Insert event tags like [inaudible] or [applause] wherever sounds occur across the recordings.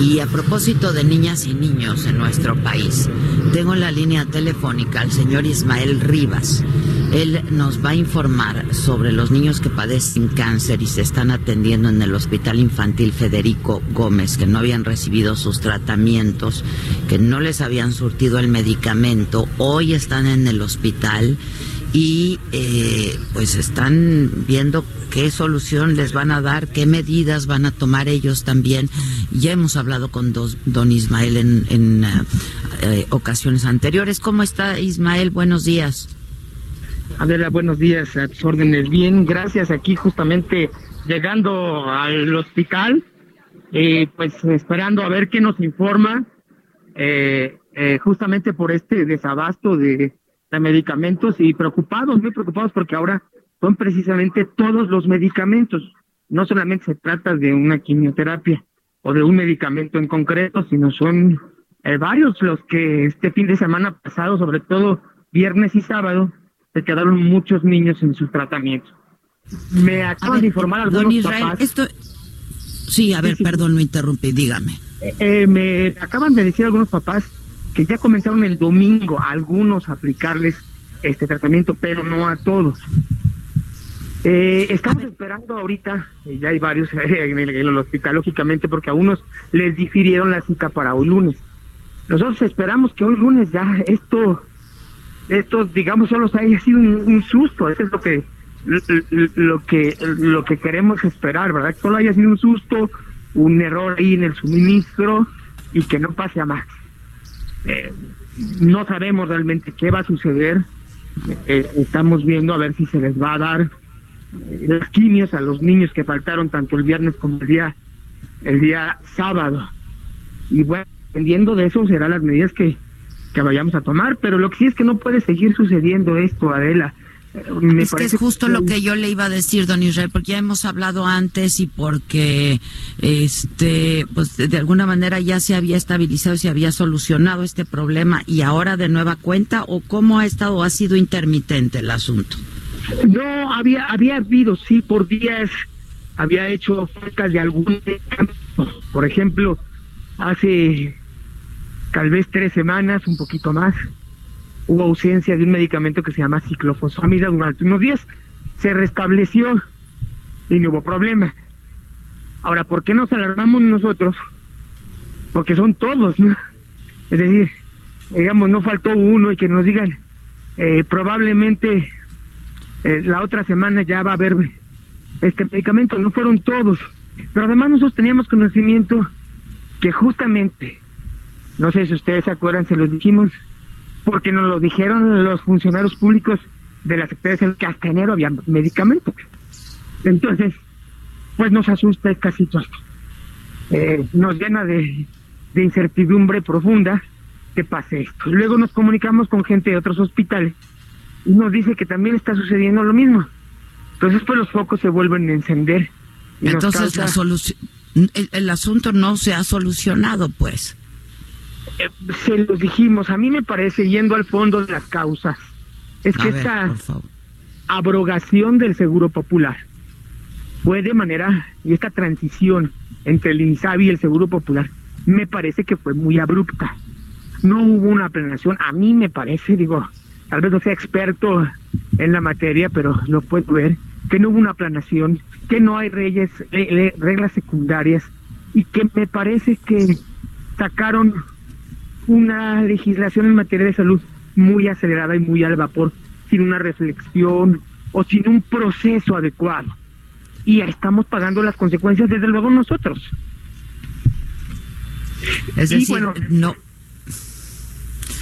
Y a propósito de niñas y niños en nuestro país, tengo en la línea telefónica al señor Ismael Rivas. Él nos va a informar sobre los niños que padecen cáncer y se están atendiendo en el Hospital Infantil Federico Gómez, que no habían recibido sus tratamientos, que no les habían surtido el medicamento. Hoy están en el hospital y eh, pues están viendo qué solución les van a dar, qué medidas van a tomar ellos también. Ya hemos hablado con don Ismael en, en eh, ocasiones anteriores. ¿Cómo está Ismael? Buenos días. Adela, buenos días, a tus órdenes. Bien, gracias. Aquí justamente llegando al hospital, eh, pues esperando a ver qué nos informa, eh, eh, justamente por este desabasto de, de medicamentos y preocupados, muy preocupados porque ahora son precisamente todos los medicamentos. No solamente se trata de una quimioterapia o de un medicamento en concreto, sino son eh, varios los que este fin de semana pasado, sobre todo viernes y sábado, se quedaron muchos niños en sus tratamientos. Me acaban de informar algunos Israel, papás. Esto... Sí, a ver, perdón, lo interrumpí, dígame. Eh, eh, me acaban de decir algunos papás que ya comenzaron el domingo algunos a aplicarles este tratamiento, pero no a todos. Eh, estamos esperando ahorita, ya hay varios [laughs] en el, hospital, lógicamente, porque a unos les difirieron la cita para hoy lunes. Nosotros esperamos que hoy lunes ya esto, esto digamos, solo haya sido un, un susto, eso es lo que, lo que, lo que queremos esperar, ¿verdad? Que solo haya sido un susto, un error ahí en el suministro y que no pase a más. Eh, no sabemos realmente qué va a suceder. Eh, estamos viendo a ver si se les va a dar eh, las quimios a los niños que faltaron tanto el viernes como el día el día sábado. Y bueno, dependiendo de eso serán las medidas que, que vayamos a tomar, pero lo que sí es que no puede seguir sucediendo esto, Adela. Me es que es justo lo que yo le iba a decir, don Israel, porque ya hemos hablado antes y porque, este, pues de alguna manera ya se había estabilizado, se había solucionado este problema y ahora de nueva cuenta, o cómo ha estado, ha sido intermitente el asunto. No, había, había habido, sí, por días, había hecho falta de algún. Por ejemplo, hace tal vez tres semanas, un poquito más, hubo ausencia de un medicamento que se llama ciclofosfamida durante unos días. Se restableció y no hubo problema. Ahora, ¿por qué nos alarmamos nosotros? Porque son todos, ¿no? Es decir, digamos, no faltó uno y que nos digan, eh, probablemente eh, la otra semana ya va a haber este medicamento, no fueron todos. Pero además nosotros teníamos conocimiento que justamente, no sé si ustedes se acuerdan, se los dijimos, porque nos lo dijeron los funcionarios públicos de la Secretaría de Salud que hasta enero había medicamentos. Entonces, pues nos asusta esta situación. Eh, nos llena de, de incertidumbre profunda que pase esto. Luego nos comunicamos con gente de otros hospitales y nos dice que también está sucediendo lo mismo. Entonces, pues los focos se vuelven a encender. y Entonces, causa- la solución, el, el asunto no se ha solucionado, pues. Eh, se los dijimos, a mí me parece, yendo al fondo de las causas, es A que ver, esta abrogación del seguro popular fue de manera, y esta transición entre el INSABI y el seguro popular, me parece que fue muy abrupta. No hubo una planeación, a mí me parece, digo, tal vez no sea experto en la materia, pero lo puedo ver, que no hubo una planeación, que no hay reyes, reglas secundarias, y que me parece que sacaron una legislación en materia de salud muy acelerada y muy al vapor, sin una reflexión o sin un proceso adecuado. Y estamos pagando las consecuencias desde luego nosotros. Es decir, bueno, no,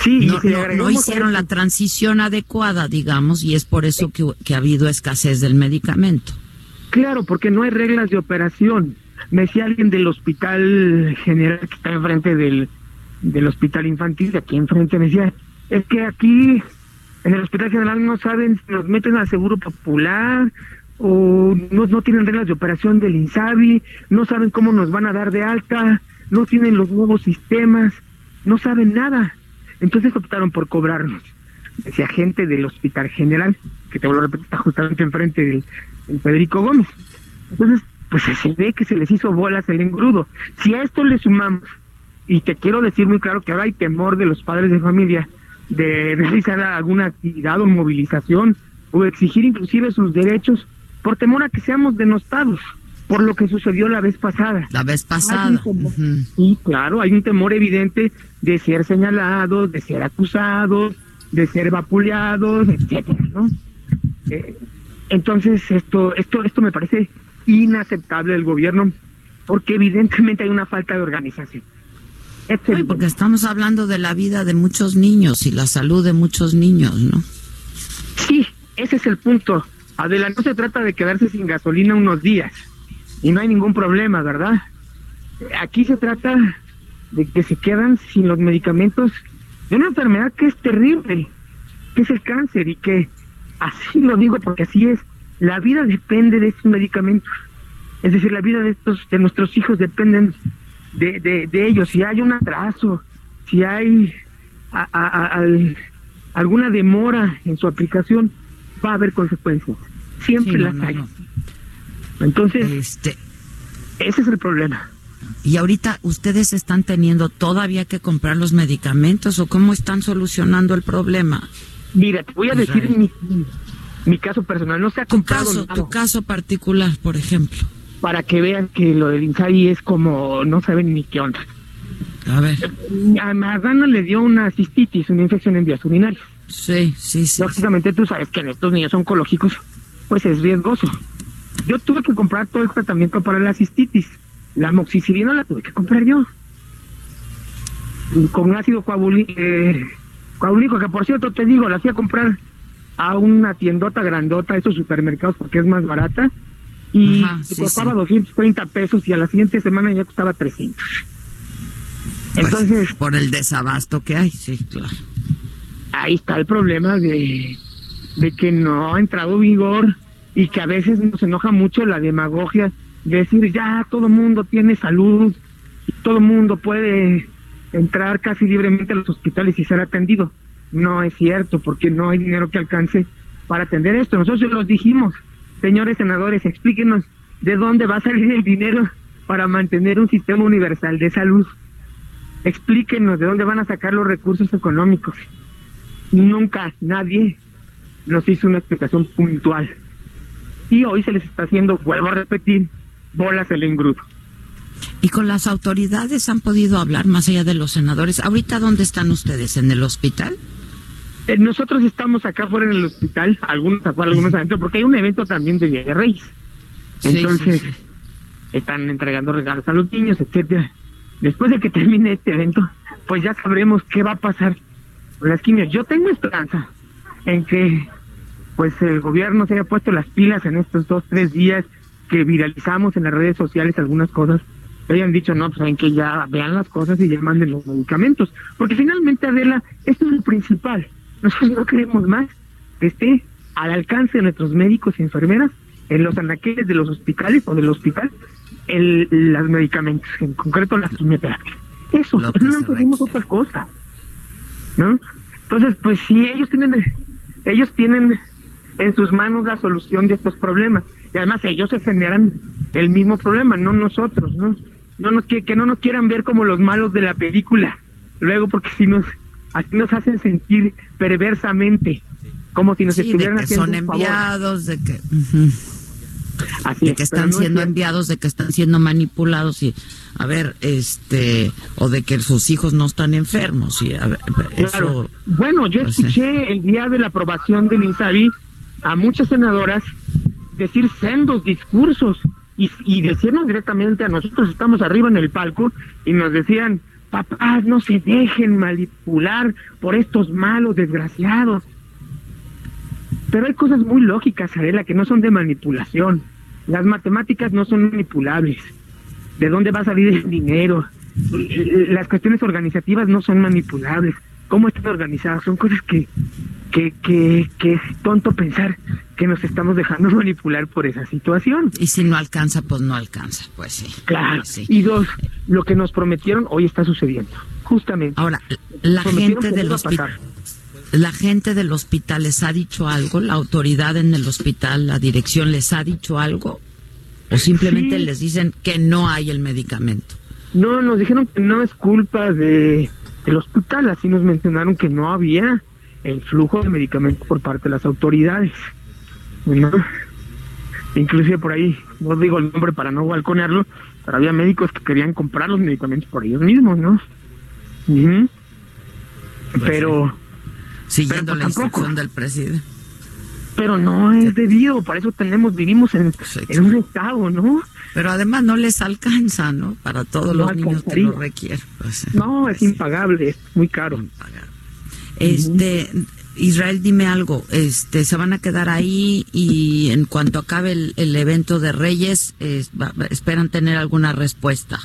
Sí, no, si hicieron la transición adecuada, digamos, y es por eso que, que ha habido escasez del medicamento. Claro, porque no hay reglas de operación. me decía alguien del hospital general que está enfrente del, del hospital infantil, de aquí enfrente, me decía, es que aquí en el hospital general no saben si nos meten al seguro popular o no, no tienen reglas de operación del INSABI, no saben cómo nos van a dar de alta, no tienen los nuevos sistemas, no saben nada. Entonces optaron por cobrarnos. Decía gente del Hospital General, que te vuelvo a repetir, está justamente enfrente del, del Federico Gómez. Entonces, pues se ve que se les hizo bolas el engrudo. Si a esto le sumamos, y te quiero decir muy claro que ahora hay temor de los padres de familia de realizar alguna actividad o movilización o exigir inclusive sus derechos por temor a que seamos denostados por lo que sucedió la vez pasada. La vez pasada. Sí, claro, hay un temor evidente de ser señalados, de ser acusados, de ser vapuleados, etcétera, ¿no? Eh, entonces esto, esto, esto me parece inaceptable del gobierno porque evidentemente hay una falta de organización. Porque estamos hablando de la vida de muchos niños y la salud de muchos niños, ¿no? Sí, ese es el punto. Adela, no se trata de quedarse sin gasolina unos días y no hay ningún problema, ¿verdad? Aquí se trata de que se quedan sin los medicamentos de una enfermedad que es terrible, que es el cáncer y que, así lo digo porque así es, la vida depende de estos medicamentos. Es decir, la vida de estos, de nuestros hijos dependen de, de, ellos. Si hay un atraso, si hay alguna demora en su aplicación, va a haber consecuencias. Siempre las hay. Entonces, este... ese es el problema. ¿Y ahorita ustedes están teniendo todavía que comprar los medicamentos o cómo están solucionando el problema? Mira, te voy a decir mi, mi, caso personal. No se ha comprado caso, Tu caso particular, por ejemplo. Para que vean que lo del Insai es como no saben ni qué onda. A ver. A le dio una cistitis, una infección en vías urinarias. Sí, sí, sí. Lógicamente tú sabes que en estos niños oncológicos, pues es riesgoso. Yo tuve que comprar todo el tratamiento para la cistitis. La moxicilina la tuve que comprar yo. Con ácido eh, coagulínico, que por cierto te digo, la fui a comprar a una tiendota grandota, esos supermercados, porque es más barata. Y costaba 230 pesos y a la siguiente semana ya costaba 300. Pues, Entonces. por el desabasto que hay, sí, claro. Ahí está el problema de, de que no ha entrado vigor y que a veces nos enoja mucho la demagogia de decir ya todo mundo tiene salud todo mundo puede entrar casi libremente a los hospitales y ser atendido. No es cierto, porque no hay dinero que alcance para atender esto. Nosotros los dijimos, señores senadores, explíquenos de dónde va a salir el dinero para mantener un sistema universal de salud. Explíquenos de dónde van a sacar los recursos económicos. Nunca nadie nos hizo una explicación puntual y hoy se les está haciendo, vuelvo a repetir, bolas el engrudo. ¿Y con las autoridades han podido hablar más allá de los senadores? ¿Ahorita dónde están ustedes? ¿En el hospital? Eh, nosotros estamos acá fuera en el hospital, algunos afuera, algunos adentro, porque hay un evento también de Día de Reyes. Entonces, están entregando regalos a los niños, etcétera. Después de que termine este evento, pues ya sabremos qué va a pasar con las quimios. Yo tengo esperanza en que pues el gobierno se haya puesto las pilas en estos dos, tres días que viralizamos en las redes sociales algunas cosas, hayan dicho, no, pues saben que ya vean las cosas y ya manden los medicamentos. Porque finalmente, Adela, esto es lo principal. Nosotros no queremos más que esté al alcance de nuestros médicos y enfermeras en los anaqueles de los hospitales o del hospital el, los medicamentos, en concreto las quimioterapias. Eso, no pedimos otra cosa. ¿No? Entonces, pues si ellos tienen, ellos tienen en sus manos la solución de estos problemas. Y además ellos se generan el mismo problema, no nosotros, ¿no? no nos, que, que no nos quieran ver como los malos de la película. Luego, porque si nos, así nos hacen sentir perversamente, como si nos estuvieran de que haciendo son enviados, de que... Así de que están siendo enviados, de que están siendo manipulados y a ver, este, o de que sus hijos no están enfermos y a ver, eso, Bueno, yo pues, escuché el día de la aprobación del INSABI a muchas senadoras decir sendos discursos y, y decirnos directamente a nosotros estamos arriba en el palco y nos decían papás no se dejen manipular por estos malos desgraciados pero hay cosas muy lógicas Adela que no son de manipulación las matemáticas no son manipulables de dónde va a salir el dinero. Las cuestiones organizativas no son manipulables. ¿Cómo están organizadas? Son cosas que, que, que, que es tonto pensar que nos estamos dejando [laughs] manipular por esa situación. Y si no alcanza, pues no alcanza, pues sí. Claro. Y dos, lo que nos prometieron hoy está sucediendo, justamente. Ahora, la gente del hospital la gente del hospital les ha dicho algo, la autoridad en el hospital, la dirección les ha dicho algo, o simplemente les dicen que no hay el medicamento. No, nos dijeron que no es culpa de del hospital, así nos mencionaron que no había el flujo de medicamentos por parte de las autoridades. ¿no? Inclusive por ahí, no digo el nombre para no balconearlo, pero había médicos que querían comprar los medicamentos por ellos mismos, ¿no? Pues pero siguiendo la instrucción del presidente. Pero no es debido, para eso tenemos, vivimos en, un estado, ¿no? Pero además no les alcanza, ¿no? Para todos los niños que lo requieren. Pues, no, es impagable, es muy caro. Este, Israel, dime algo, este, se van a quedar ahí y en cuanto acabe el, evento de Reyes, esperan tener alguna respuesta.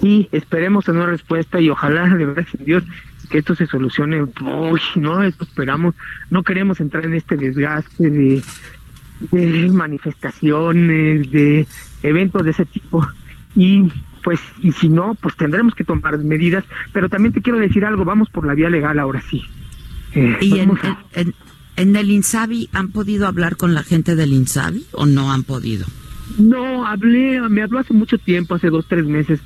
Sí, esperemos tener una respuesta y ojalá, de verdad, Dios, que esto se solucione. Uy, no, esto esperamos. No queremos entrar en este desgaste de, de manifestaciones, de eventos de ese tipo. Y pues, y si no, pues tendremos que tomar medidas. Pero también te quiero decir algo, vamos por la vía legal ahora sí. Eh, ¿Y en, en, el INSABI han podido hablar con la gente del INSABI o no han podido? No, hablé, me habló hace mucho tiempo, hace dos, tres meses,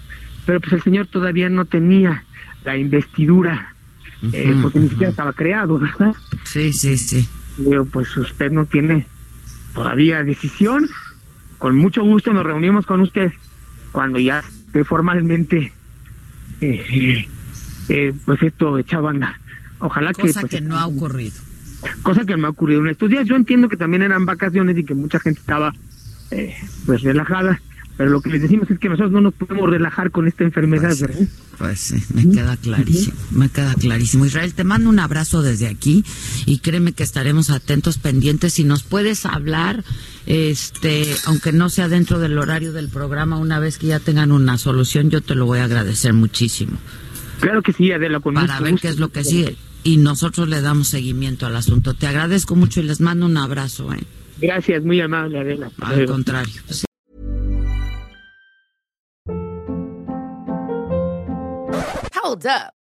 pero pues el señor todavía no tenía la investidura, eh, porque ni siquiera estaba creado, ¿verdad? Sí, sí, sí. Digo, pues usted no tiene todavía decisión. Con mucho gusto nos reunimos con usted cuando ya formalmente, eh, eh, pues esto echado a andar. Ojalá que... Cosa pues, que no ha ocurrido. Cosa que no ha ocurrido en estos días. Yo entiendo que también eran vacaciones y que mucha gente estaba pues relajada pero lo que les decimos es que nosotros no nos podemos relajar con esta enfermedad, pues, ¿verdad? Pues sí, me queda clarísimo, me queda clarísimo. Israel, te mando un abrazo desde aquí y créeme que estaremos atentos, pendientes. Si nos puedes hablar, este, aunque no sea dentro del horario del programa, una vez que ya tengan una solución, yo te lo voy a agradecer muchísimo. Claro que sí, Adela, con Para ver qué es lo que sigue. Y nosotros le damos seguimiento al asunto. Te agradezco mucho y les mando un abrazo. ¿eh? Gracias, muy amable, Adela. Al contrario. Hold up.